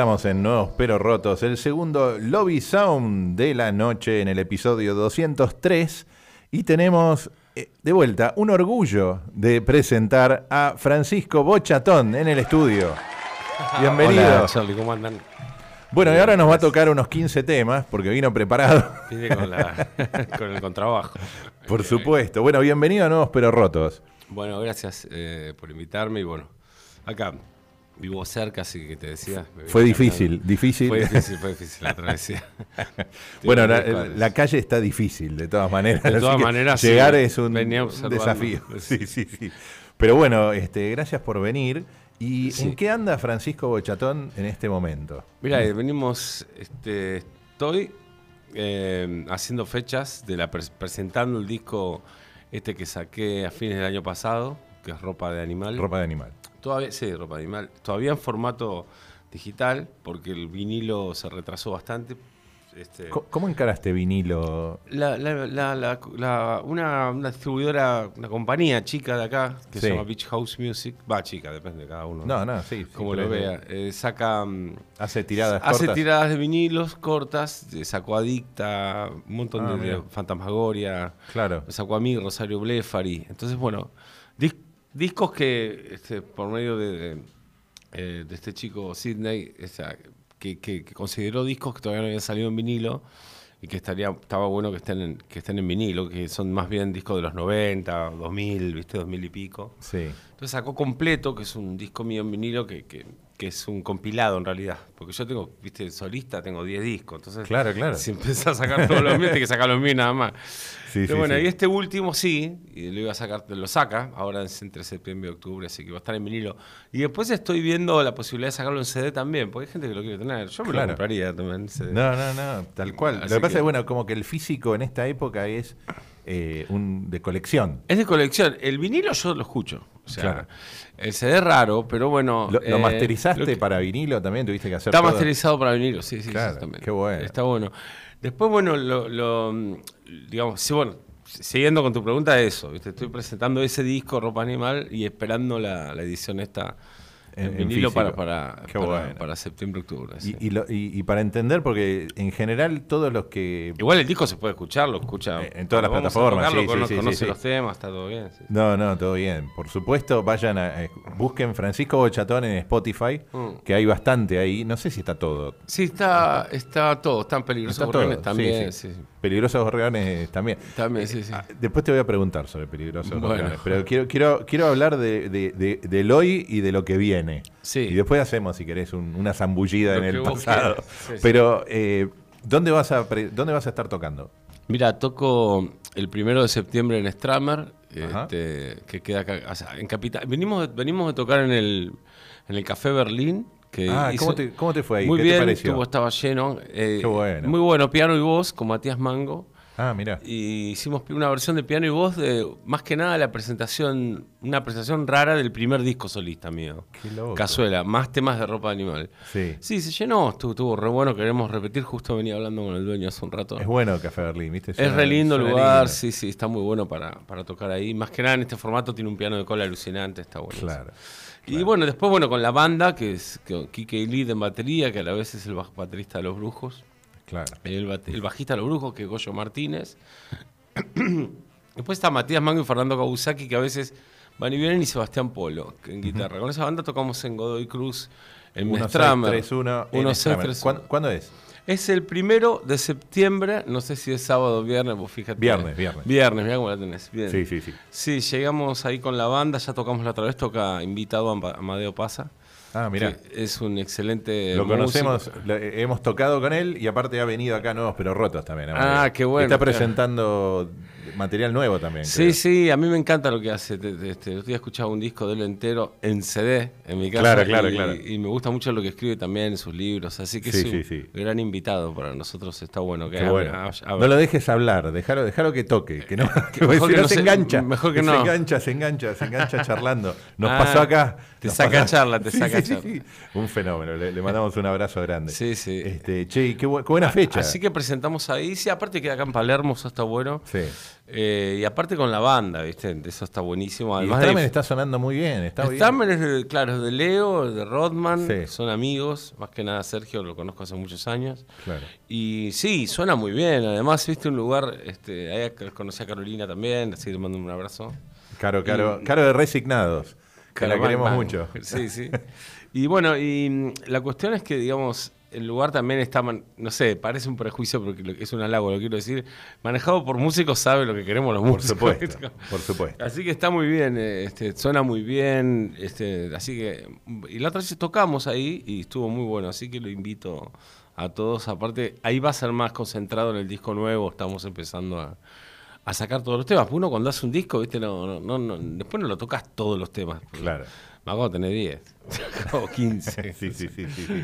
Estamos en Nuevos Pero Rotos, el segundo Lobby Sound de la noche en el episodio 203 y tenemos eh, de vuelta un orgullo de presentar a Francisco Bochatón en el estudio. Bienvenido. Hola, Charlie, ¿cómo andan? Bueno, y ahora nos va a tocar unos 15 temas porque vino preparado. Vine con, la- con el contrabajo. Por supuesto. Bueno, bienvenido a Nuevos Pero Rotos. Bueno, gracias eh, por invitarme y bueno, acá vivo cerca, así que te decía. Fue difícil, difícil. Fue difícil, fue difícil la travesía. Bueno, la, calle está difícil, de todas maneras. De todas maneras, sí, llegar es un desafío. Sí, sí, sí. Pero bueno, este, gracias por venir. ¿Y Sí. en qué anda Francisco Bochatón en este momento? Mira, eh, venimos, este, estoy eh, haciendo fechas de la pres- presentando el disco este que saqué a fines del año pasado, que es ropa de animal. Ropa de animal. Todavía, sí, ropa animal. Todavía en formato digital, porque el vinilo se retrasó bastante. Este, ¿Cómo encaraste vinilo? la- la- la- la- la- una, una distribuidora, una compañía chica de acá, que Sí. se llama Beach House Music, va chica, depende de cada uno. No, no, sí. sí, Como lo vea. eh, saca. mm, Hace tiradas Hace cortas. tiradas de vinilos cortas, sacó Adicta, un montón Ah, de, de. Fantasmagoria, Claro. sacó a mí, Rosario Blefari. Entonces, bueno, dis- discos que este, por medio de, de, eh, de este chico Sidney, que, que- que consideró discos que todavía no habían salido en vinilo y que estaría estaba bueno que estén en, que estén en vinilo, que son más bien discos de los 90, 2000, ¿viste? 2000 y pico. Sí. Entonces sacó completo, que es un disco mío en vinilo, que, que, que es un compilado en realidad. Porque yo tengo, viste, solista, tengo 10 discos. Entonces, Claro, claro. si empezás a sacar todos los míos, que sacar los míos nada más. Sí, Pero sí, bueno, sí. y este último sí, y lo iba a sacar, lo saca, ahora es entre septiembre y octubre, así que va a estar en vinilo. Y después estoy viendo la posibilidad de sacarlo en CD también, porque hay gente que lo quiere tener. Yo me Claro. lo compraría también en CD. No, no, no, tal cual. Así Lo que pasa que- es, bueno, como que el físico en esta época es eh, un de colección. Es de colección. El vinilo yo lo escucho. O sea, Claro. el CD es raro, pero bueno. ¿Lo, lo eh, masterizaste lo que- para vinilo también? ¿Tuviste que hacer Está todo? masterizado para vinilo, sí, sí, Claro, exactamente. qué bueno. Está bueno. Después, bueno, lo, lo, digamos, sí, bueno, siguiendo con tu pregunta, eso, ¿viste? estoy presentando ese disco, Ropa Animal, y esperando la, la edición esta En- en, para, para, Qué para, bueno. para septiembre, octubre. sí. Y, lo- y- y para entender, porque en general todos los que... Igual el disco se puede escuchar, lo escucha. Eh, en todas las plataformas, sí, cono- sí, conoce los temas, está todo bien. No, no, todo bien. Por supuesto, vayan a... eh, busquen Francisco Bochatón en Spotify, Mm. que hay bastante ahí. No sé si está todo. Sí, está, está todo, están peligrosos Está gorriones también. Peligrosos Gorriones también. También, sí, sí. Ah, Después te voy a preguntar sobre Peligrosos Bueno. Gorriones, pero quiero, quiero, quiero hablar de, de- de- del hoy y de lo que viene. Sí. Y después hacemos, si querés, un- una zambullida Lo en el pasado. Sí. Pero, eh, ¿dónde, vas a ¿dónde vas a estar tocando? Mira, toco el primero de septiembre en Stramer, este, que queda acá, o sea, en Capital. Venimos, de- venimos de tocar en el, en el Café Berlín. Que Ah, ¿cómo te, cómo te fue ahí? Muy ¿Qué bien, te pareció? estuvo, estaba lleno. eh, Qué bueno. Muy bueno, piano y voz con Matías Mango. Ah, mira. Y hicimos una versión de piano y voz de, más que nada, la presentación, una presentación rara del primer disco solista mío. Qué loco. Cazuela, más temas de ropa de animal. Sí. Sí, se llenó, estuvo, estuvo re bueno, queremos repetir. Justo venía hablando con el dueño hace un rato. Es bueno Café Berlín, ¿viste? Es re lindo el lugar, lindo. sí, sí, está muy bueno para, para tocar ahí. Más que nada en este formato tiene un piano de cola alucinante, está bueno. Claro. Y bueno, después bueno, con la banda, que es que, Kike Lead en batería, que a la vez es el baterista de Los Brujos. Claro. El, bajista Los Brujos, que es Goyo Martínez. después está Matías Mango y Fernando Kawusaki, que a veces van y vienen, y Sebastián Polo, que en guitarra. Con esa banda tocamos en Godoy Cruz, en 1, 6, Mestramer. 3, 1. 1, 6, 3, ¿Cuándo, cuándo es? Es el primero de septiembre, no sé si es sábado o viernes, vos fíjate. Viernes, viernes. Viernes, mira cómo la tenés. Bien. Sí, sí, sí. Sí, llegamos ahí con la banda, ya tocamos la otra vez, toca invitado a Amadeo Pasa. Ah, mira. Es un excelente. Lo músico. conocemos, lo- eh, hemos tocado con él y aparte ha venido acá nuevos pero rotos también. Ah, qué bueno, Está claro. presentando material nuevo también. Sí, creo. sí, a mí me encanta lo que hace. Te- te- Este, otro día escuchaba un disco de él entero en CD en mi casa. Claro, claro, y, claro. Y me gusta mucho lo que escribe también en sus libros. Así que Sí, es un sí, sí. gran invitado para nosotros. Está bueno que hable- bueno. hable- hable. No lo dejes hablar, déjalo, déjalo que toque, que no, que Mejor que no no se se- engancha. mejor que se no. engancha, se engancha, se engancha charlando. Nos Ah, pasó acá. te saca pasó- charla, te saca sí. Un fenómeno, le, le mandamos un abrazo grande. Sí, sí. Este, che, y qué, bu- qué buena fecha. Así que presentamos ahí. Sí, aparte queda acá en Palermo, eso está bueno. Sí. Eh, y aparte con la banda, ¿viste? Eso está buenísimo. Y Además Stramer de, está sonando muy bien, está bien. Stramer es de, claro, es de Leo, de Rodman, Sí. son amigos, más que nada Sergio lo conozco hace muchos años. Claro. Y sí, suena muy bien, además viste un lugar, este, ahí conocí a Carolina también, así le mando un abrazo. Caro, caro, caro de resignados. Que la queremos mucho. Sí, sí. Y bueno, y mm, la cuestión es que, digamos, el lugar también está, no sé, parece un prejuicio porque es un halago, lo quiero decir, manejado por músicos sabe lo que queremos los Por músicos. supuesto, por supuesto. Así que está muy bien, eh, este, suena muy bien, este, así que, y la otra vez tocamos ahí y estuvo muy bueno, así que lo invito a todos, aparte, ahí va a ser más concentrado en el disco nuevo, estamos empezando a, a sacar todos los temas, porque uno cuando hace un disco, viste, no, no, no, no- después no lo tocas todos los temas. Claro. Me hago tener 10 o 15. Sí, sí, sí, sí, sí.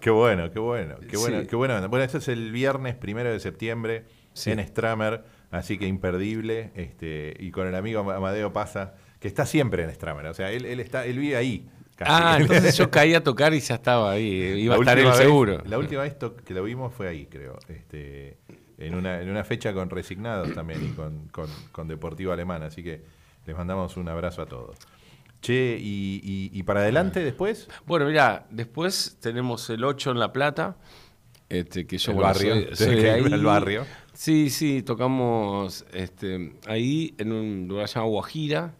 Qué bueno, qué bueno, qué bueno, Sí. qué bueno. Bueno, esto es el viernes primero de septiembre Sí. en Stramer, así que imperdible. Este, y con el amigo Amadeo Pasa, que está siempre en Stramer. O sea, él, él está, él vive ahí. casi. Ah, entonces yo caí a tocar y ya estaba ahí, iba La a estar vez- seguro. La última vez que lo vimos fue ahí, creo. Este, en, una, en una fecha con Resignados también y con, con- con Deportivo Alemán. Así que les mandamos un abrazo a todos. Che, y, y- y para adelante después? Bueno, mira, después tenemos el 8 en La Plata, este, que yo El bueno, barrio, soy- tenés soy de que ir ahí. al barrio. Sí, sí, tocamos este, ahí en un lugar llamado Guajira.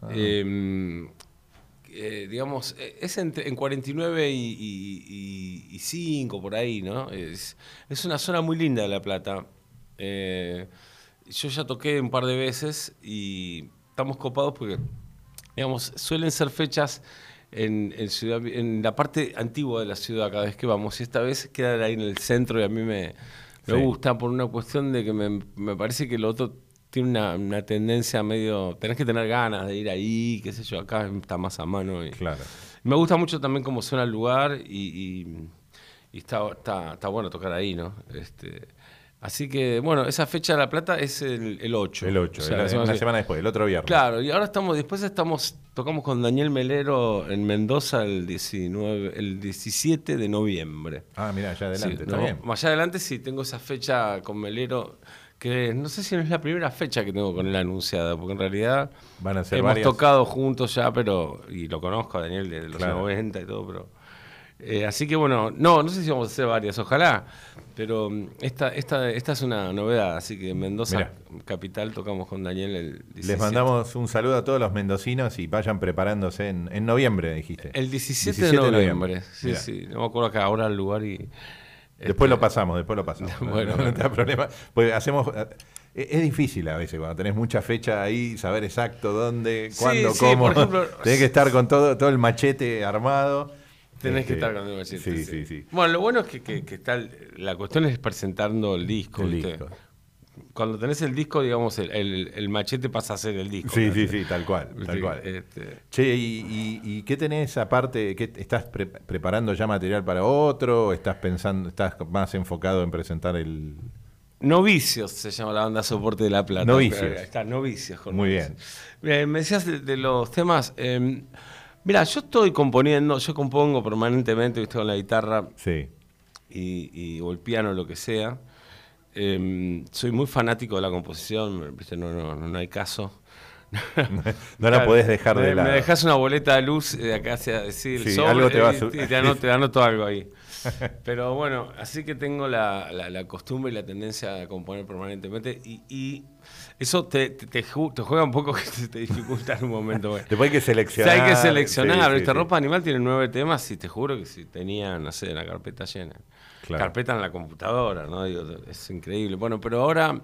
Ah. Eh, eh, digamos, eh, es entre- en 49 y, y, y- y 5 por ahí, ¿no? Es, es una zona muy linda de La Plata. Eh, yo ya toqué un par de veces y estamos copados porque, digamos, suelen ser fechas en, en ciudad, en la parte antigua de la ciudad cada vez que vamos. Y esta vez quedan ahí en el centro y a mí me, me Sí. gusta por una cuestión de que me, me parece que lo otro tiene una, una tendencia medio... Tenés que tener ganas de ir ahí, qué sé yo, acá está más a mano. Y, Claro. me gusta mucho también cómo suena el lugar y, y- y está, está, está bueno tocar ahí, ¿no? Este, así que, bueno, esa fecha de La Plata es el, el 8. El 8, O sea, la, una semana después, el otro viernes. Claro, y ahora estamos, después estamos, tocamos con Daniel Melero en Mendoza el 19, el 17 de noviembre. Ah, mira, allá adelante, Sí, está ¿no? bien. Más allá adelante sí tengo esa fecha con Melero, que no sé si no es la primera fecha que tengo con él anunciada, porque en realidad Van a ser hemos varias. tocado juntos ya, pero, y lo conozco a Daniel de los Claro. 90 y todo, pero... eh, así que bueno, no, no sé si vamos a hacer varias, ojalá, pero mm, esta, esta, esta es una novedad, así que en Mendoza, Mirá. capital, tocamos con Daniel el 17. Les mandamos un saludo a todos los mendocinos y vayan preparándose en, en noviembre, dijiste. El 17, 17 de de noviembre, noviembre. sí, Mirá. sí, no me acuerdo acá ahora el lugar y... Después este, lo pasamos, después lo pasamos. No- Bueno, no, te da problema. Pues hacemos. eh, Es difícil a veces cuando tenés mucha fecha ahí, saber exacto dónde, Sí, cuándo, sí, cómo. por ejemplo, tenés que estar con todo, todo el machete armado. Tenés que Este, estar con el machete, Sí, sí, sí. Bueno, lo bueno es que, que- que está la cuestión es presentando el disco. El disco. Cuando tenés el disco, digamos, el, el- el machete pasa a ser el disco. Sí, sí, sí, tal cual, tal cual. Este, Che, ¿y, y- y qué tenés aparte? ¿Qué, ¿Estás pre- preparando ya material para otro? ¿O ¿Estás pensando, estás más enfocado en presentar el...? Novicios se llama la banda Soporte de la Plata. Novicios. Está, Novicios. Con Muy Novicios. bien. Mira, me decías de, de los temas. eh, mira, yo estoy componiendo, yo compongo permanentemente, ¿viste? con la guitarra Sí. y, y- o el piano, lo que sea. Eh, soy muy fanático de la composición. No, no, no, hay caso. No la podés dejar me, de lado. Me dejas una boleta de luz de acá hacia decir Sí, algo te va a y te anoto, te anoto algo ahí. Pero bueno, así que tengo la, la- la costumbre y la tendencia a componer permanentemente y, y eso te, te, te ju- te juega un poco que te, dificulta en un momento. bueno. Después hay que O sea, seleccionar. hay que seleccionar. Sí, Esta sí. ropa animal tiene nueve temas y te juro que si tenía, no sé, la carpeta llena. Claro. carpeta en la computadora, ¿no? Digo, es increíble. Bueno, pero ahora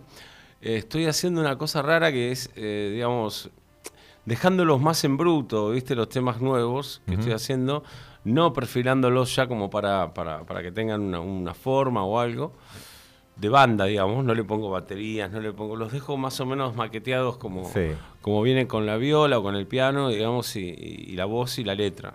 eh, estoy haciendo una cosa rara que es, eh, digamos, dejándolos más en bruto, ¿viste? Los temas nuevos que estoy haciendo, no perfilándolos ya como para, para, para que tengan una, una forma o algo de banda, digamos, no le pongo baterías, no le pongo, los dejo más o menos maqueteados como, Sí. como vienen con la viola o con el piano, digamos, y, y la voz y la letra.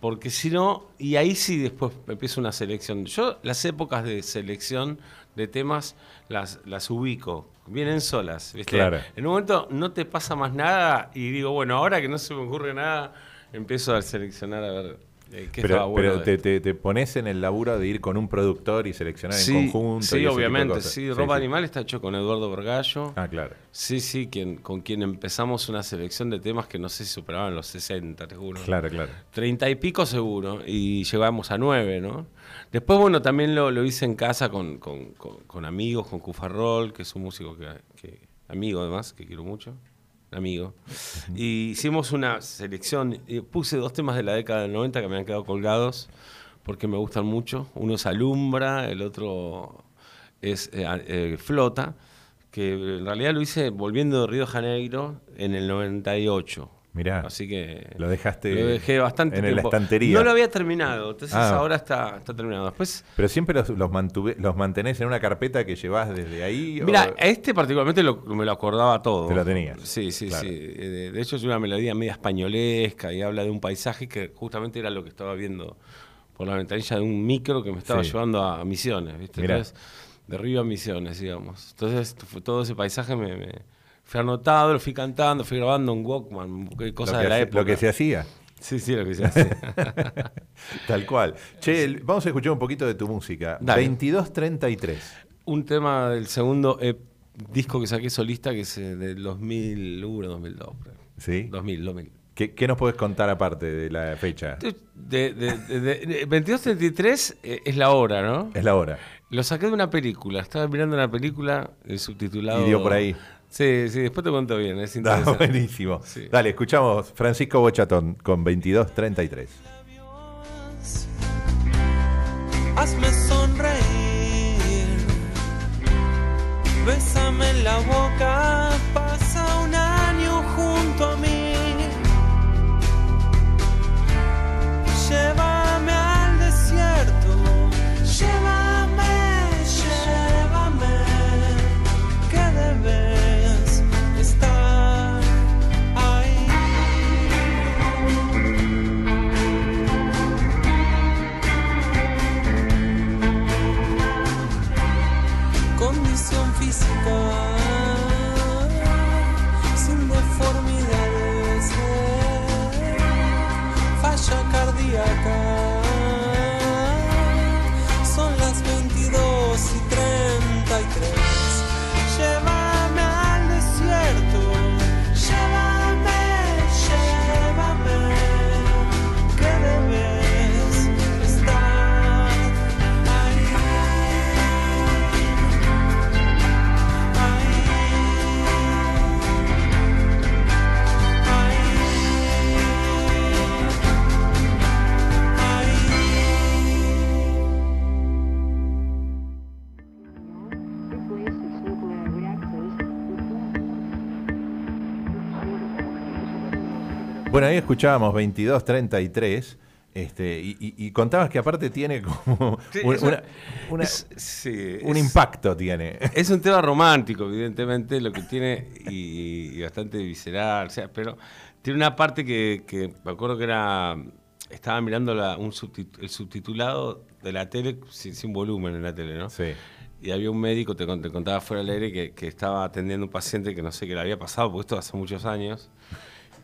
Porque si no, y ahí sí después empiezo una selección. Yo las épocas de selección de temas las, las ubico, vienen solas, ¿viste? Claro. En un momento no te pasa más nada y digo, bueno, ahora que no se me ocurre nada, empiezo a seleccionar a ver eh, Pero, bueno. te, te- te pones en el laburo de ir con un productor y seleccionar Sí, en conjunto. sí obviamente, sí. Ropa Animal está hecho con Eduardo Vergallo. Ah, claro. Sí, sí, quien, con quien empezamos una selección de temas que no sé si superaban los 60, te juro. Claro, claro. Treinta y pico seguro, y llegamos a nueve, ¿no? Después, bueno, también lo, lo hice en casa con, con- con- con amigos, con Cufarrol, que es un músico que, que- amigo además, que quiero mucho, amigo. Y hicimos una selección, y puse dos temas de la década del 90 que me han quedado colgados, porque me gustan mucho. Uno es Alumbra, el otro es eh, eh, Flota, que en realidad lo hice volviendo de Río de Janeiro en el 98. Mirá, Así que lo dejaste lo dejé bastante en la estantería. No lo había terminado, entonces Ah. ahora está, está terminado. Después, Pero siempre los, los, mantuve- los mantenés en una carpeta que llevas desde ahí. mira, este particularmente lo- me lo acordaba todo. Te lo tenías. Sí, sí, Claro. sí. Eh, De, hecho es una melodía media españolesca y habla de un paisaje que justamente era lo que estaba viendo por la ventanilla de un micro que me estaba Sí. llevando a Misiones, ¿viste? Entonces, de Río a Misiones, digamos. Entonces todo ese paisaje me, me fui anotado, lo fui cantando, fui grabando en Walkman, cosas de la hace- época. Lo que se hacía. Sí, sí, lo que se hace. Tal cual. Che, vamos a escuchar un poquito de tu música. Dale. 2233. un tema del segundo eh, disco que saqué solista, que es eh, del 2001, 2002. por ahí. ¿Sí? 2000, 2000. ¿Qué, qué nos podés contar aparte de la fecha? De, de, de- de- de- 2233 eh, es la hora, ¿no? Es la hora. Lo saqué de una película. Estaba mirando una película, el subtitulado. Y dio por ahí. Sí, sí, después te cuento bien, es Está interesante. buenísimo. Sí. Dale, escuchamos Francisco Bochatón con 2233. hazme sonreír. Bésame en la boca, pasa un ahí escuchábamos 2233. Este, y, y- y contabas que aparte tiene como Sí, un, eso- una- una- es- sí, un es- impacto tiene. Es un tema romántico, evidentemente, lo que tiene y, y bastante visceral, o sea, pero tiene una parte que, que me acuerdo que era, estaba mirando la- un el subtitulado de la tele sin, sin volumen en la tele, ¿no? Sí. Y había un médico, te contaba fuera del aire, que, que estaba atendiendo a un paciente que no sé qué le había pasado, porque esto hace muchos años.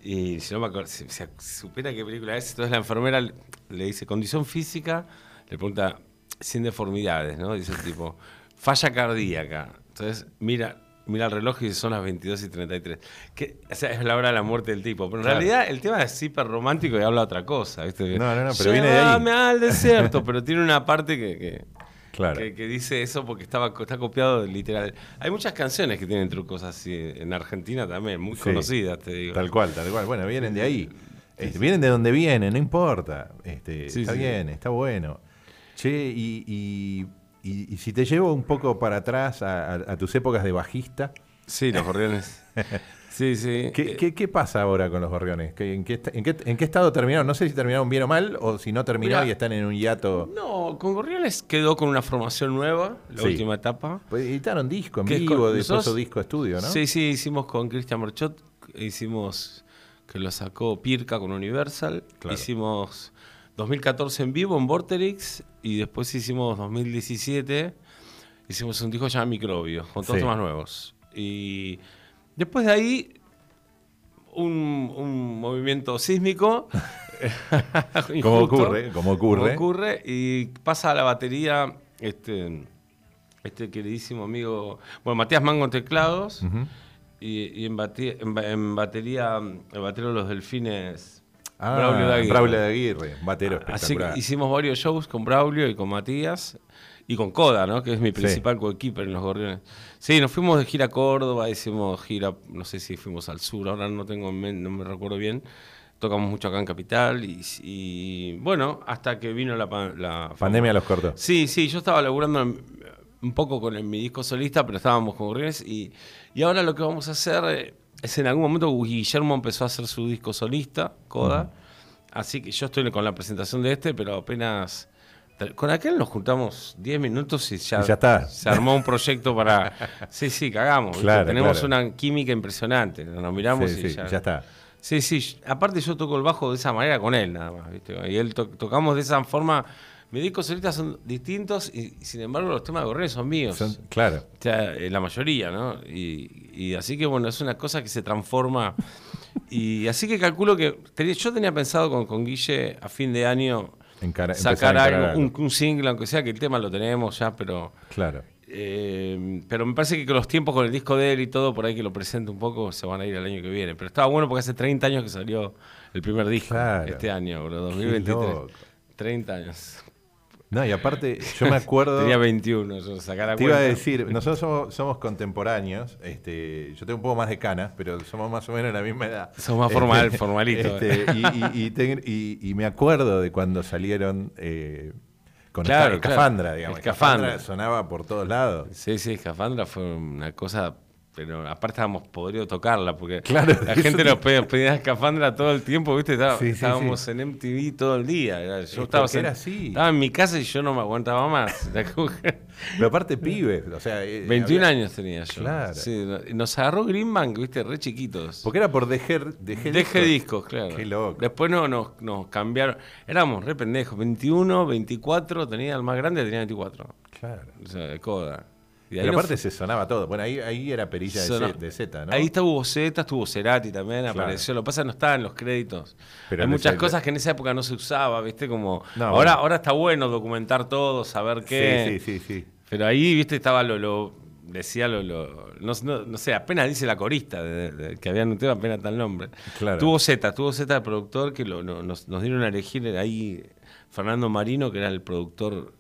Y si no me acuerdo, si supiera qué película es, entonces la enfermera le, le dice, condición física, le pregunta, sin deformidades, ¿no? Dice el tipo, falla cardíaca. Entonces mira, mira el reloj y son las 22 y 33. Que, o sea, es la hora de la muerte del tipo. Pero en Claro. realidad el tema es hiper romántico y habla otra cosa, ¿viste? No, no, no, pero viene de ahí. Al desierto, pero tiene una parte que- que, Claro. que, que dice eso porque estaba está copiado literal. Hay muchas canciones que tienen trucos así en Argentina también, muy Sí. conocidas, te digo. Tal cual, tal cual. Bueno, vienen de ahí. Este, vienen de donde vienen, no importa. Este, Sí, está bien, está bueno. Che, y, y- y- y si te llevo un poco para atrás a, a- a tus épocas de bajista, Sí, los gorriones. Sí, sí. ¿qué, Eh, qué- qué pasa ahora con los gorriones? ¿Qué- en, en qué- en qué estado terminaron? No sé si terminaron bien o mal, o si no terminó Mirá. y están en un hiato. No, con Gorriones quedó con una formación nueva, la Sí. última etapa. Pues editaron disco en vivo, su disco estudio, ¿no? Sí, sí, hicimos con Cristian Marchot, hicimos que lo sacó Pirca con Universal, Claro. hicimos 2014 en vivo en Vorterix y después hicimos 2017, hicimos un disco llamado Microbio, con todos Sí. temas nuevos. Y después de ahí, un, un movimiento sísmico. Como ocurre, como ocurre. como ocurre, y pasa a la batería este, este queridísimo amigo, bueno, Matías Mango en teclados, y, y en, bate- en ba- en batería, el batero de los delfines, Ah, Braulio de Aguirre. Braulio de Aguirre, batero Así que espectacular. hicimos varios shows con Braulio y con Matías y con Coda, ¿no? Que es mi principal coequiper en los Gorriones. Sí, nos fuimos de gira a Córdoba, hicimos gira, no sé si fuimos al sur, ahora no tengo no me recuerdo bien. Tocamos mucho acá en Capital y, y, bueno, hasta que vino la, la Pandemia los cortó. Sí, sí, yo estaba laburando un poco con el- mi disco solista, pero estábamos con Gorriones y, y ahora lo que vamos a hacer eh, es en algún momento Guillermo empezó a hacer su disco solista, Coda, así que yo estoy con la presentación de este, pero apenas... Con aquel nos juntamos 10 minutos y ya, Y ya está. se armó un proyecto para... Sí, sí, cagamos. Claro, Tenemos claro. una química impresionante. Nos miramos Sí, y sí, ya... ya está. Sí, sí. Aparte yo toco el bajo de esa manera con él nada más, ¿viste? Y él to- tocamos de esa forma. Mis discos solistas son distintos y, sin embargo los temas de Gorriones son míos. Son- claro. O sea, eh, la mayoría, ¿no? Y, y así que bueno, es una cosa que se transforma. y así que calculo que yo tenía pensado con, con Guille a fin de año Encara- sacar algo, un, un single, aunque sea que el tema lo tenemos ya, pero... Claro. Eh, pero me parece que con los tiempos con el disco de él y todo, por ahí que lo presente un poco, se van a ir el año que viene. Pero estaba bueno porque hace 30 años que salió el primer disco. Claro. Este año, bro, Qué 2023. loco. 30 años. No, y aparte, yo me acuerdo. Tenía 21, yo sacar Te iba a cuenta. decir, nosotros somos, somos contemporáneos, este, yo tengo un poco más de canas, pero somos más o menos de la misma edad. Somos más formal- formalito. este, y, y- me acuerdo de cuando salieron eh, con Claro, esta- claro. Escafandra, digamos. Escafandra. Escafandra sonaba por todos lados. Sí, sí, Escafandra fue una cosa. Pero aparte estábamos podridos tocarla, porque Claro, la gente te- nos pedía, pedía Escafandra todo el tiempo, ¿viste? Estaba- Sí, sí, estábamos sí. en MTV todo el día. Yo Es estaba, sen- así. estaba en mi casa y yo no me aguantaba más. Pero aparte pibes, o sea... eh, 21 había- años tenía yo. Claro. Nos agarró Greenbank, viste, re chiquitos. Porque era por dejar deje Deje discos, claro. Qué loco. Después no, nos, nos cambiaron. Éramos re pendejos. 21, 24, tenía el más grande, tenía 24. Claro. O sea, de coda. Y aparte se sonaba todo. Bueno, ahí, ahí era perilla de, sonó- Z, de Z, ¿no? Ahí estuvo Z, estuvo Cerati también, Claro. apareció. Lo que pasa es que no estaba en los créditos. Pero Hay muchas cosas que en esa época no se usaba, ¿viste? Como. No, ahora, bueno. ahora está bueno documentar todo, saber qué. Sí, sí, sí, sí. Pero ahí, viste, estaba lo, lo decía lo, lo- no, no- no sé, apenas dice la corista de, de- que había un tema, apenas tal nombre. Claro. Tuvo Z, tuvo Z el productor que lo- nos, nos dieron a elegir ahí Fernando Marino, que era el productor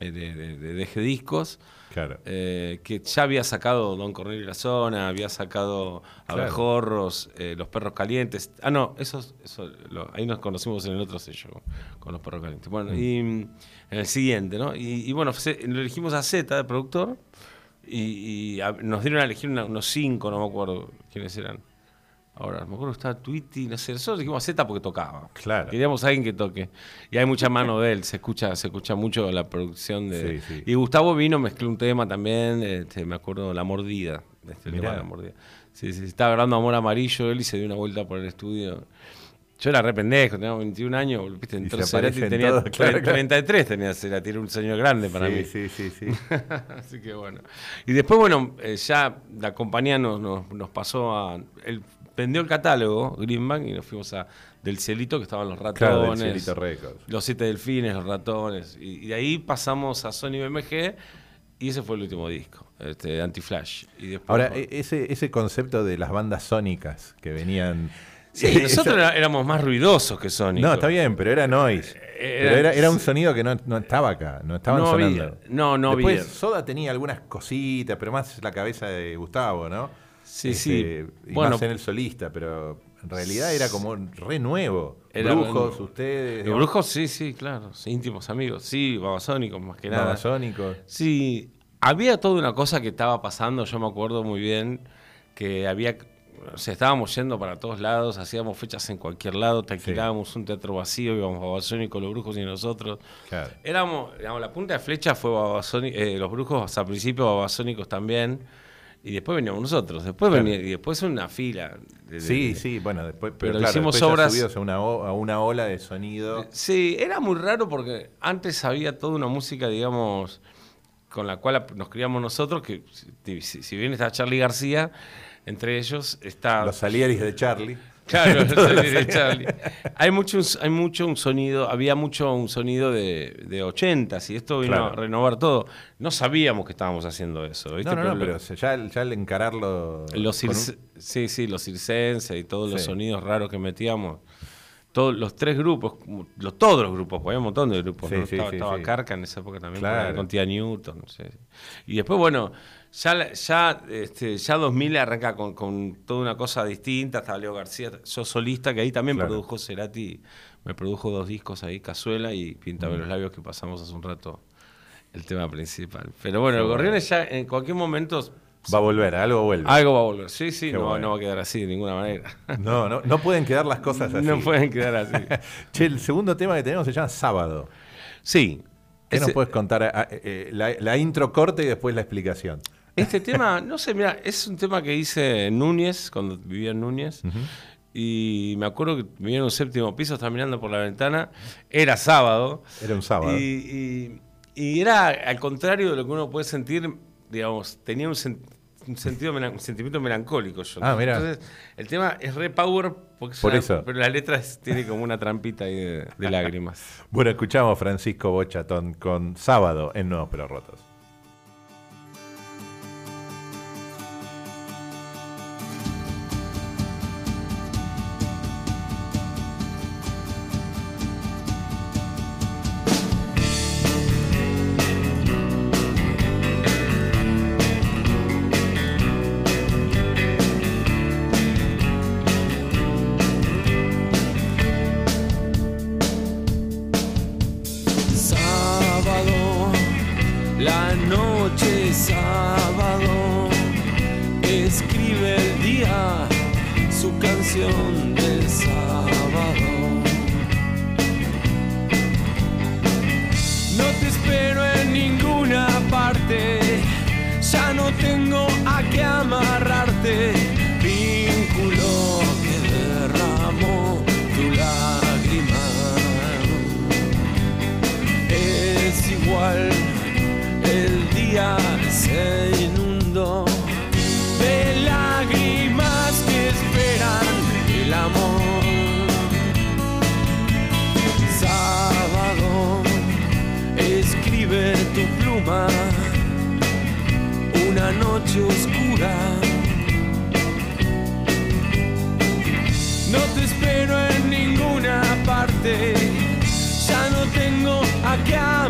eh, de, de, de Discos. Claro. eh, que ya había sacado Don Cornelio y la Zona, había sacado Claro. Abejorros, eh, Los Perros Calientes. Ah, no, esos, eso, lo- ahí nos conocimos en el otro sello, con Los Perros Calientes. Bueno, y mm, en el siguiente, ¿no? Y, y bueno, se- lo elegimos a Z de productor y, y a- nos dieron a elegir una- unos cinco, no me acuerdo quiénes eran. Ahora, me acuerdo que estaba Tweety, no sé, nosotros dijimos Z porque tocaba. Claro. Queríamos a alguien que toque. Y hay mucha mano de él, se escucha, se escucha mucho la producción de. Sí, sí. Y Gustavo vino, mezcló un tema también, este, me acuerdo, La Mordida. Este, tema de La Mordida. Sí, sí, estaba grabando Amor Amarillo, él y se dio una vuelta por el estudio. Yo era re pendejo, tenía 21 años, viste, entró Cerati, tenía todos, claro, tre- claro. 33 tenía Cerati, era un señor grande para sí, mí. sí, sí, sí. Así que bueno. Y después, bueno, eh, ya la compañía nos, nos, nos pasó a. Él vendió el catálogo, Greenbank, y nos fuimos a Del Cielito, que estaban los ratones. Claro, del. Los siete delfines, los ratones. Y, y de ahí pasamos a Sony BMG y ese fue el último disco, este, Anti-Flash. Ahora, e- ese, ese concepto de las bandas sónicas que venían. Sí, Eh, nosotros eso- éramos más ruidosos que Sony. No, está bien, pero era noise. Pero era, era un sonido que no, no estaba acá, no estaban No sonando. había, no, no Después, había. Soda tenía algunas cositas, pero más la cabeza de Gustavo, ¿no? Sí, Este, sí. Y Bueno, más en el solista, pero en realidad era como re nuevo. Era Brujos, ustedes. Digamos, brujos, sí, sí, claro. íntimos amigos. Sí, babasónicos más que nada. babasónicos. Sí, había toda una cosa que estaba pasando, yo me acuerdo muy bien, que había, o sea, estábamos yendo para todos lados, hacíamos fechas en cualquier lado, te alquilábamos un teatro vacío, íbamos babasónicos, los brujos y nosotros. Claro. Éramos, digamos, la punta de flecha fue Babasóni- eh, los brujos al principio babasónicos también, y después veníamos nosotros, después Claro. venía, y después una fila. de- Sí, de- sí, bueno, después. Pero claro, hicimos después obras- subidos a una, a una ola de sonido. Sí, era muy raro porque antes había toda una música, digamos, con la cual nos criamos nosotros, que si, si- si bien está Charlie García, entre ellos está... Los Salieris de Charlie. Claro, los Salieris de Charlie. Hay mucho, hay mucho un sonido, había mucho un sonido de, de 80 y esto vino Claro. a renovar todo. No sabíamos que estábamos haciendo eso, ¿viste? No, no, no, lo- pero ya, ya al encararlo. los un- sí, sí, los circenses y todos los sonidos raros que metíamos. Todos los tres grupos, los, todos los grupos, había un montón de grupos. Sí, ¿no? sí, estaba sí, estaba sí. Carca en esa época también, Claro. con, con Tía Newton. no sé. Y después, bueno, ya, ya, este, ya 2000 arranca con, con toda una cosa distinta. Estaba Leo García, yo solista, que ahí también Claro. produjo Cerati. Me produjo dos discos ahí, Cazuela y Píntame los labios, que pasamos hace un rato el tema principal. Pero bueno, bueno. Gorriones ya en cualquier momento Va a volver, algo vuelve. algo va a volver. Sí, sí, no, no va a quedar así de ninguna manera. No, no, no pueden quedar las cosas así. No pueden quedar así. Che, el segundo tema que tenemos se llama Sábado. Sí. ¿Qué nos puedes contar? Ah, eh, eh, la, la intro corta y después la explicación. Este tema, no sé, mira, es un tema que hice en Núñez, cuando vivía en Núñez. Y me acuerdo que vivía en un séptimo piso, estaba mirando por la ventana. Era sábado. Era un sábado. Y, y- y era al contrario de lo que uno puede sentir, digamos, tenía un, sen- un sentido, un sentimiento melancólico yo. Ah, mirá. Entonces, el tema es re power, porque Por eso. pero la letra tiene como una trampita ahí de, de lágrimas. Bueno, escuchamos Francisco Bochatón con Sábado en Nuevos Pero Rotos. Es igual, el día se inundó de lágrimas que esperan el amor. Sábado, escribe tu pluma, una noche oscura.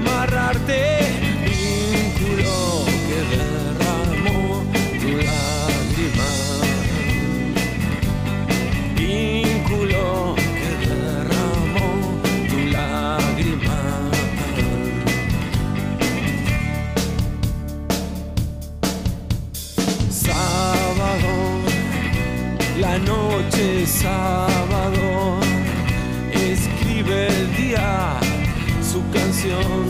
Amarrarte. Vínculo que derramó tu lágrima. Vínculo que derramó tu lágrima. Sábado, la noche sábado, escribe el día su canción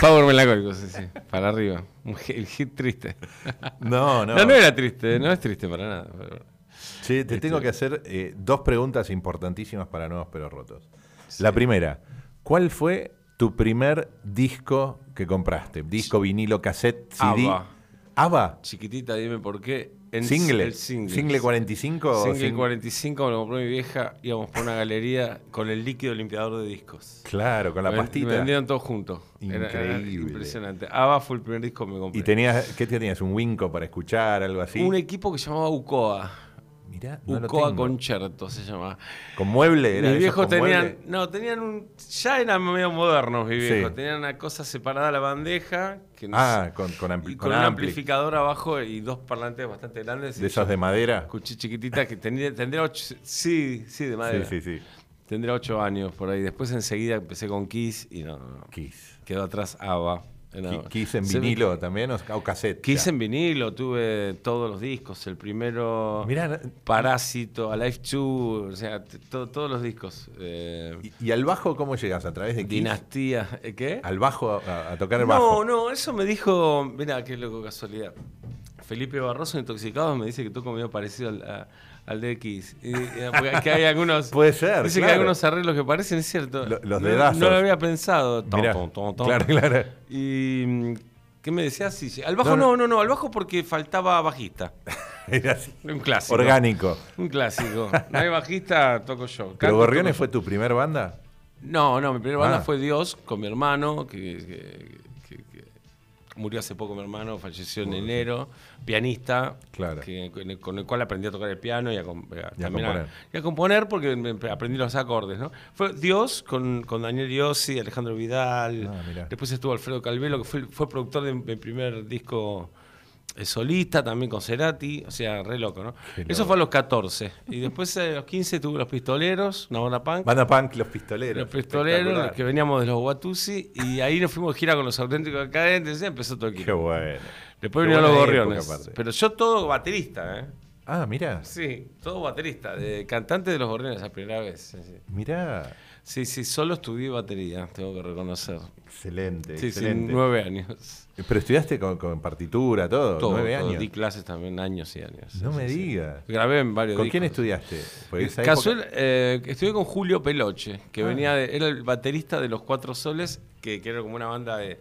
Power melancólico, sí, sí. Para arriba. Un hit, el hit triste. No, no. No, no era triste, no es triste para nada. Che, te tengo que hacer eh, dos preguntas importantísimas para Nuevos Pero Rotos. La primera, ¿cuál fue tu primer disco que compraste? Disco, vinilo, cassette, CD. ABBA. ¿ABBA? Chiquitita, dime por qué. En ¿Single? el single. ¿Single 45 o Single single- 45 me lo compró mi vieja, íbamos por una galería con el líquido limpiador de discos. Claro, con la Me- pastita. Me vendieron todos juntos. Era- era Increíble. impresionante. ABBA fue el primer disco que me compré. ¿Y tenías, qué tenías? ¿Un Winco para escuchar? ¿Algo así? Un equipo que se llamaba UCOA. Mirá, no UCOA. Concerto se llamaba. ¿Con mueble? ¿Era Mis viejos tenían, mueble? no, tenían un, ya eran medio modernos mis Sí. viejos, tenían una cosa separada a la bandeja, que no Ah, sé, con, con, ampli- y con con un ampli. amplificador abajo y dos parlantes bastante grandes. ¿De esos de madera? Escuché chiquititas que tendría, tendría ocho, sí, sí, de madera. Sí, sí, sí. Tendría ocho años por ahí. Después enseguida empecé con Kiss y no, no, no. Kiss. Quedó atrás ABBA. No. Ki- ¿Kiss en vinilo también o, o cassette? Kiss ya? en vinilo, tuve todos los discos. El primero, Mirá, Parásito, Alive 2, o sea, to- todos los discos. Eh, ¿y, y al bajo cómo llegas? ¿A través de Kiss? Dinastía, ¿eh, ¿qué? ¿Al bajo, a, a tocar el No, bajo? no, eso me dijo, mira, qué loco casualidad. Felipe Barroso, Intoxicados, me dice que toco medio parecido al, a- al de X. Y, eh, que hay algunos. Puede ser, Dice que hay algunos arreglos que parecen, es cierto. Lo- los no, dedazos. No lo había pensado. Tom, Mirá, tom, tom, claro, claro. Y. mm, ¿Qué me decías? Sí, sí. Al bajo No, no, no. no, no, al bajo porque faltaba bajista. Era así. Un clásico. Orgánico. Un clásico. No hay bajista, toco yo. ¿Pero Canto, Gorriones toco fue tu primer banda? No, no, mi primera banda Ah. fue Dios con mi hermano, que murió hace poco mi hermano, falleció en enero, pianista, Claro. que- con, el, cual aprendí a tocar el piano y a, componer. y a componer porque aprendí los acordes, ¿no? Fue Dios con, con Daniel Iossi, Alejandro Vidal, Ah, después estuvo Alfredo Calvelo, que fue, fue productor de mi primer disco eh, solista, también con Cerati, o sea, re loco, ¿no? Qué Eso loco. fue a los 14. Y después eh, a los 15 tuve Los Pistoleros, una banda punk. Banda Punk, Los Pistoleros. Los pistoleros, los que veníamos de los Watusi, y ahí nos fuimos de gira con los auténticos decadentes, y empezó todo el Qué bueno. Después Qué vinieron los gorriones. época, aparte. Pero yo todo baterista, ¿eh? Ah, mira. Sí, todo baterista, de cantante de los gorriones la primera vez. Sí, sí. Mirá. Sí, sí, solo estudié batería, tengo que reconocer. Excelente, Sí, sí, excelente. nueve años. Pero estudiaste con, con partitura, todo, Todo, nueve todo. años. Di clases también años y años. No Sí, me sí, sí. digas. Grabé en varios ¿Con quién estudiaste? Casual, eh, estudié con Julio Peloche, que Ah. venía de, era el baterista de Los Cuatro Soles, que, que era como una banda de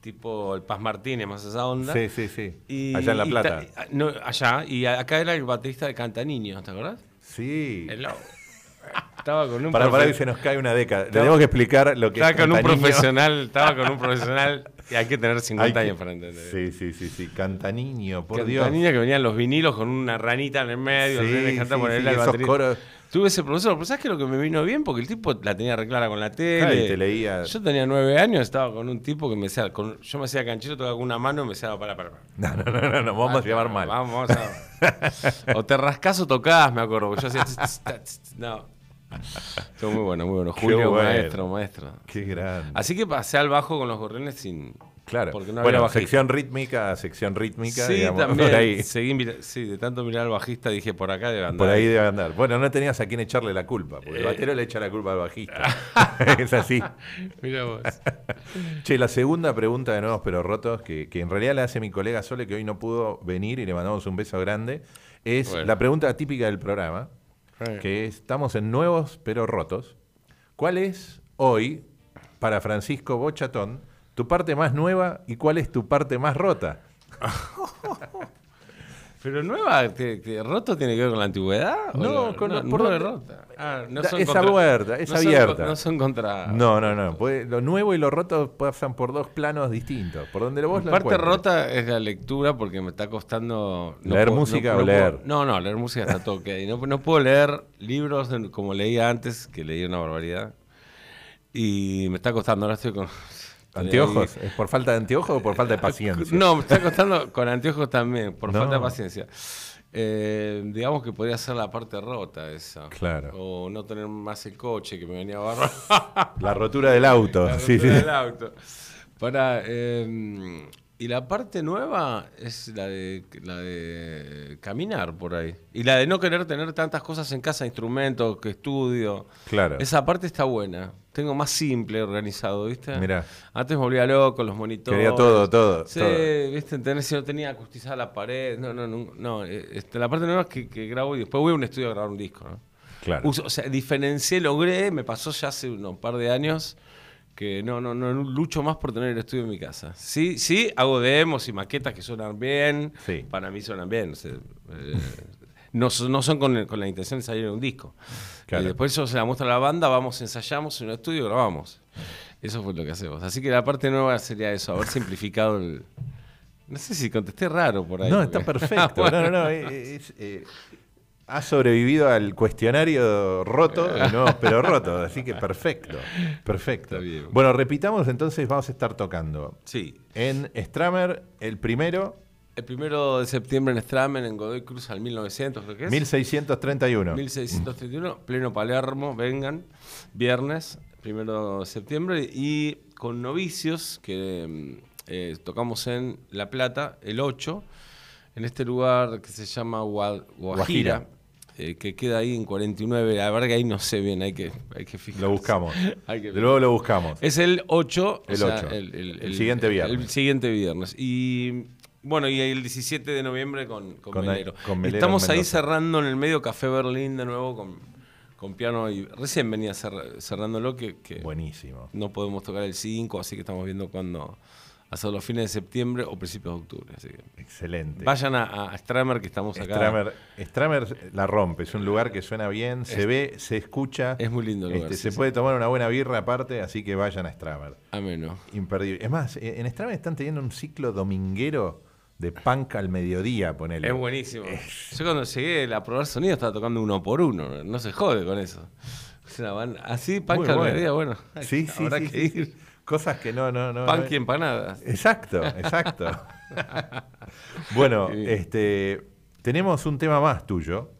tipo el Paz Martínez, más esa onda. Sí, sí, sí. Y- Allá en La Plata. ta- no, allá, y acá era el baterista de Cantaniño, ¿te acordás? Sí. El. Estaba con un Para, para que se nos cae una década. Estaba- tenemos que explicar lo que estaba es con un Cantaniño. profesional, estaba con un profesional y hay que tener Hay 50 que- años para entender. Sí, sí, sí, sí. Cantaniño, por Dios. Cantaniño que venían los vinilos con una ranita en el medio, Sí, el sí, sí, esos coros. Tuve ese profesor, pero ¿sabes qué es lo que me vino bien? Porque el tipo la tenía reclara con la tele. Claro, y te leía. Yo tenía nueve años, estaba con un tipo que me decía, con- yo me hacía canchero, tocaba con una mano y me decía, para, para, para. No, no, no, no, no, vamos a llamar mal. Vamos, vamos a... o te rascás o tocás, me acuerdo. porque Yo hacía... no. Muy bueno, muy bueno. Qué Julio, bueno. maestro, maestro. Qué grande. Así que pasé al bajo con los gorriones sin... Claro. Porque no había bueno, sección rítmica, sección rítmica. Sí, digamos, también. Por ahí, Seguí sí, de tanto mirar al bajista dije, por acá debe andar. por ahí debe andar. Bueno, no tenías a quién echarle la culpa, porque el Eh. batero le echa la culpa al bajista. es así. Mira vos. Che, la segunda pregunta de Nuevos Pero Rotos, que, que en realidad la hace mi colega Sole, que hoy no pudo venir y le mandamos un beso grande, es Bueno. la pregunta típica del programa, Que es, estamos en Nuevos Pero Rotos. ¿Cuál es hoy, para Francisco Bochatón, tu parte más nueva y cuál es tu parte más rota? Pero nueva, te, te- roto tiene que ver con la antigüedad? ¿O No, con- no, por no dónde- es rota. Ah, no son es contra- abierta, es no son abierta. con- no son contra. No, no, no. puede- lo nuevo y lo roto pasan por dos planos distintos. Por donde vos lo Parte rota es la lectura porque me está costando. ¿Leer puedo- música o puedo- leer? no, no, leer música está todo ok. No, no puedo leer libros como leía antes, que leía una barbaridad. Y me está costando, ahora estoy con. ¿Anteojos? ¿Es por falta de anteojos o por falta de paciencia? No, me está costando con anteojos también, por No. falta de paciencia. Eh, digamos que podría ser la parte rota esa. Claro. O no tener más el coche que me venía bárbaro. La rotura del auto. La sí, rotura sí. del auto. Para, eh, y la parte nueva es la de, la de caminar por ahí. Y la de no querer tener tantas cosas en casa, instrumentos, que estudio. Claro. Esa parte está buena. Tengo más simple organizado, ¿viste? Mirá. Antes me volvía loco, los monitores. Quería todo, todo, Sí, todo. ¿viste? Entendés, si no tenía acustizada la pared. No, no, no. no eh, este, la parte nueva es que, que grabo y después voy a un estudio a grabar un disco, ¿no? Claro. Uso- o sea, diferencié, logré, me pasó ya hace unos par de años que no, no, no lucho más por tener el estudio en mi casa. Sí, sí, hago demos y maquetas que suenan bien. Sí. Para mí suenan bien. o sea, eh, no, son- no son con, con la intención de salir en un disco. Claro. Y después eso se la muestra a la banda, vamos, ensayamos en un estudio y grabamos. Eso fue lo que hacemos. Así que la parte nueva sería eso, haber simplificado el... No sé si contesté raro por ahí. No, está perfecto. Bueno. No, no, no. es, eh, ha sobrevivido al cuestionario roto, de nuevos pero rotos. Así que perfecto. Perfecto. Bueno, repitamos entonces, vamos a estar tocando Sí. en Stramer el primero, El primero de septiembre en Stramen, en Godoy Cruz, al 1900, creo que es. 1631. 1631, pleno Palermo, vengan, viernes, primero de septiembre, y con novicios, que mm, eh, tocamos en La Plata, el 8, en este lugar que se llama Gua- Guajira, Guajira. Eh, que queda ahí en 49, la verdad que ahí no sé bien, hay que, hay que fijarse. Lo buscamos. Hay que De luego lo buscamos. es el 8. El 8. El siguiente viernes. El siguiente viernes. Y bueno, y el 17 de noviembre con, con, Con- Melero. con Melero Estamos ahí cerrando en el medio Café Berlín de nuevo con, con piano. y Recién venía cer- cerrándolo que, que Buenísimo. no podemos tocar el 5, así que estamos viendo cuándo hacer los fines de septiembre o principios de octubre. Así que Excelente. vayan a, a Stramer que estamos acá. Stramer, Stramer la rompe, es un lugar que suena bien, se ve, se escucha. es muy lindo el lugar, Este, sí, se sí. puede tomar una buena birra aparte, así que vayan a Stramer. Ameno. Imperdible. Es más, eh, en Stramer están teniendo un ciclo dominguero de punk al mediodía, ponele. Es buenísimo. Yo cuando llegué a probar sonido estaba tocando uno por uno. No se jode con eso. Es una banda- Así, Muy punk al bueno. mediodía, bueno. Sí, sí, habrá sí, que ir. Cosas que no, no, no. No- y empanadas. Exacto, exacto. bueno, Sí. este, tenemos un tema más tuyo,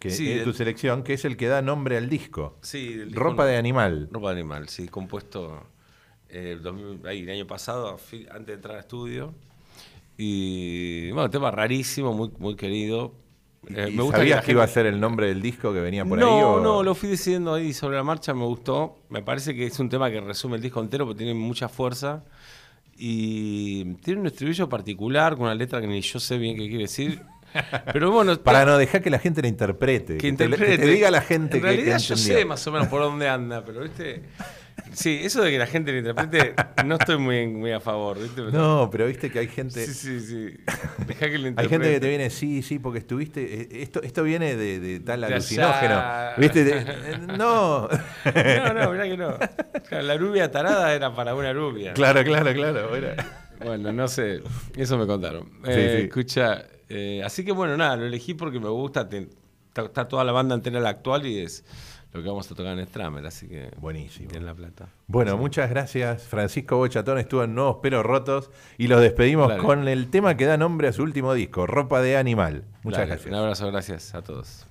que Sí, es tu el- selección, que es el que da nombre al disco. Sí, el disco Ropa no- de animal. Ropa de animal, sí, compuesto eh, 2000 ahí, el año pasado, antes de entrar al estudio. Y bueno, tema rarísimo, muy, muy querido. Eh, ¿Y me gusta ¿Sabías que, iba a ser el nombre del disco que venía por no, ahí? o- no, lo fui decidiendo ahí sobre la marcha, me gustó. Me parece que es un tema que resume el disco entero porque tiene mucha fuerza. Y tiene un estribillo particular con una letra que ni yo sé bien qué quiere decir. Pero bueno, Para no dejar que la gente la interprete. que, te, interprete. que te diga la gente en que, que realidad yo entendió. sé más o menos por dónde anda, pero viste. Sí, eso de que la gente lo interprete, no estoy muy, muy a favor, ¿viste? No, pero viste que hay gente... Sí, sí, sí. Deja que lo Hay interprete. gente que te viene, sí, sí, porque estuviste. eh, Esto, esto viene de, de tal alucinógeno. ¿Viste? De- eh, no. No, no, mirá que no. Claro, La rubia tarada era para una rubia. claro, claro, claro. era- Bueno, no sé, eso me contaron. Sí, Eh, sí. Escucha, eh, así que bueno, nada, lo elegí porque me gusta, te- está toda la banda entera la actual y es lo que vamos a tocar en Stramer, así que Buenísimo. en La Plata. Bueno, muchas gracias. Francisco Bochatón estuvo en Nuevos Pelos Rotos y los despedimos Dale. con el tema que da nombre a su último disco, Ropa de Animal. Muchas Dale, gracias. Un abrazo, gracias a todos.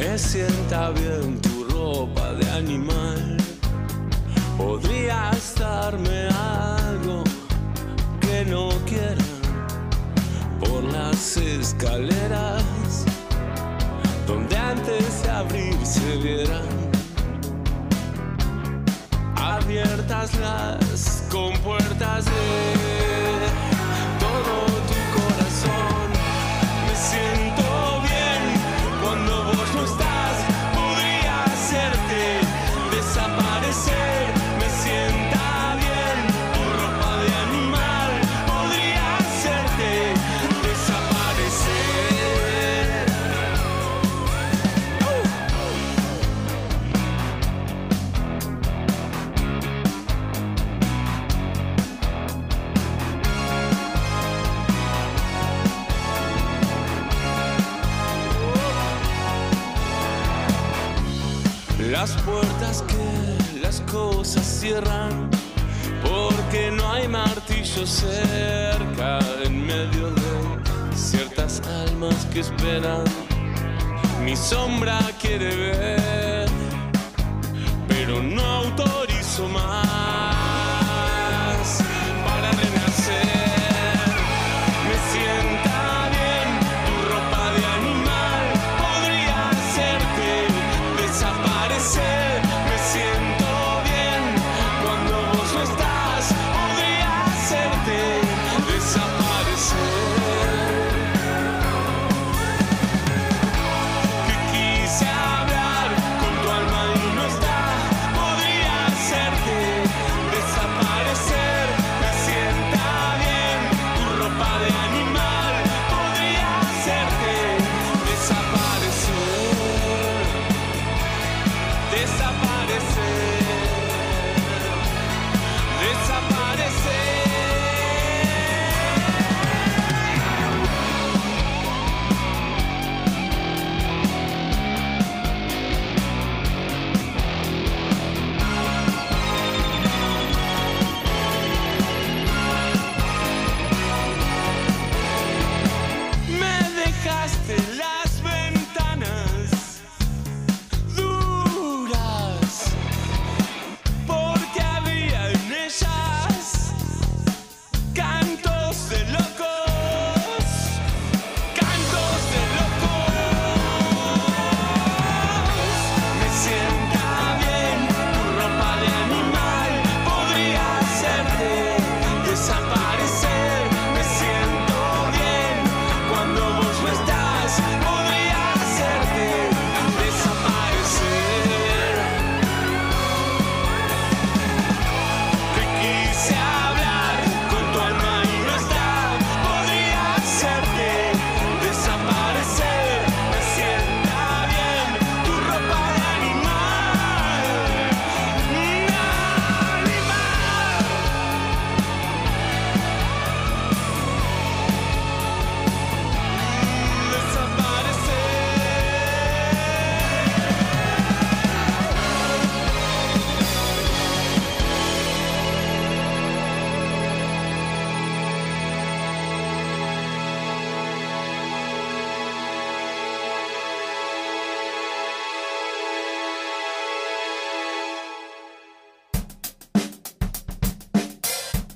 Me sienta bien tu ropa de animal. Podrías darme algo que no quieran por las escaleras donde antes de abrir se vieran abiertas las compuertas de cierran porque no hay martillo cerca en medio de ciertas almas que esperan. Mi sombra quiere ver, pero no autorizo más